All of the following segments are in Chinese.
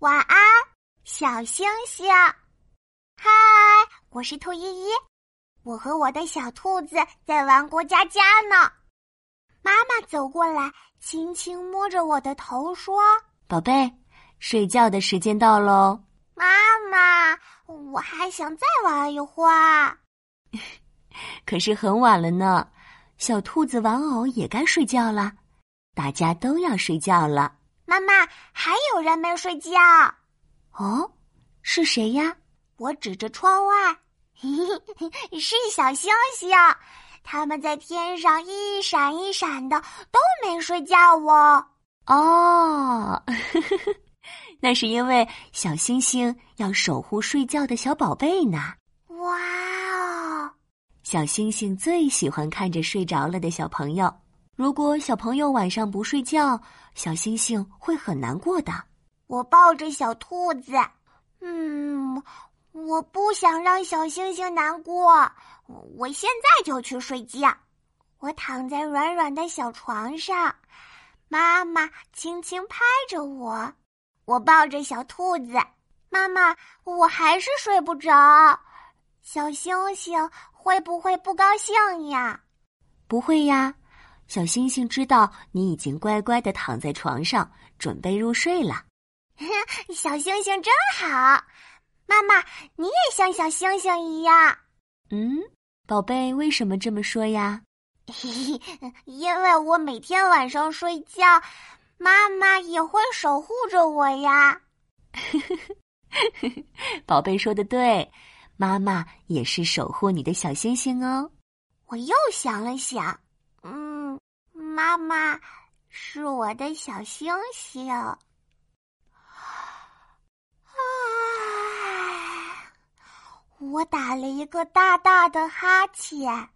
晚安，小星星。嗨，我是兔依依，我和我的小兔子在玩过家家呢。妈妈走过来，轻轻摸着我的头说：“宝贝，睡觉的时间到喽。”妈妈，我还想再玩一会儿。可是很晚了呢，小兔子玩偶也该睡觉了，大家都要睡觉了。妈妈，还有人没睡觉。哦，是谁呀？我指着窗外，是小星星，他们在天上一闪一闪的，都没睡觉哦。哦，那是因为小星星要守护睡觉的小宝贝呢。哇哦！小星星最喜欢看着睡着了的小朋友。如果小朋友晚上不睡觉，小星星会很难过的。我抱着小兔子，嗯，我不想让小星星难过。我现在就去睡觉。我躺在软软的小床上，妈妈轻轻拍着我，我抱着小兔子。妈妈，我还是睡不着。小星星会不会不高兴呀？不会呀。小星星知道你已经乖乖的躺在床上，准备入睡了。小星星真好，妈妈，你也像小星星一样。嗯，宝贝，为什么这么说呀？因为我每天晚上睡觉，妈妈也会守护着我呀。宝贝说的对，妈妈也是守护你的小星星哦。我又想了想。妈妈是我的小星星。唉，我打了一个大大的哈欠。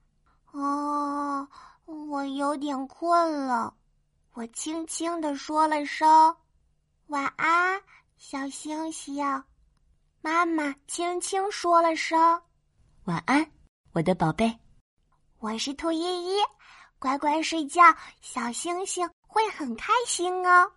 哦，我有点困了。我轻轻的说了声晚安，小星星。妈妈轻轻说了声晚安，我的宝贝。我是兔依依。乖乖睡觉，小星星会很开心哦。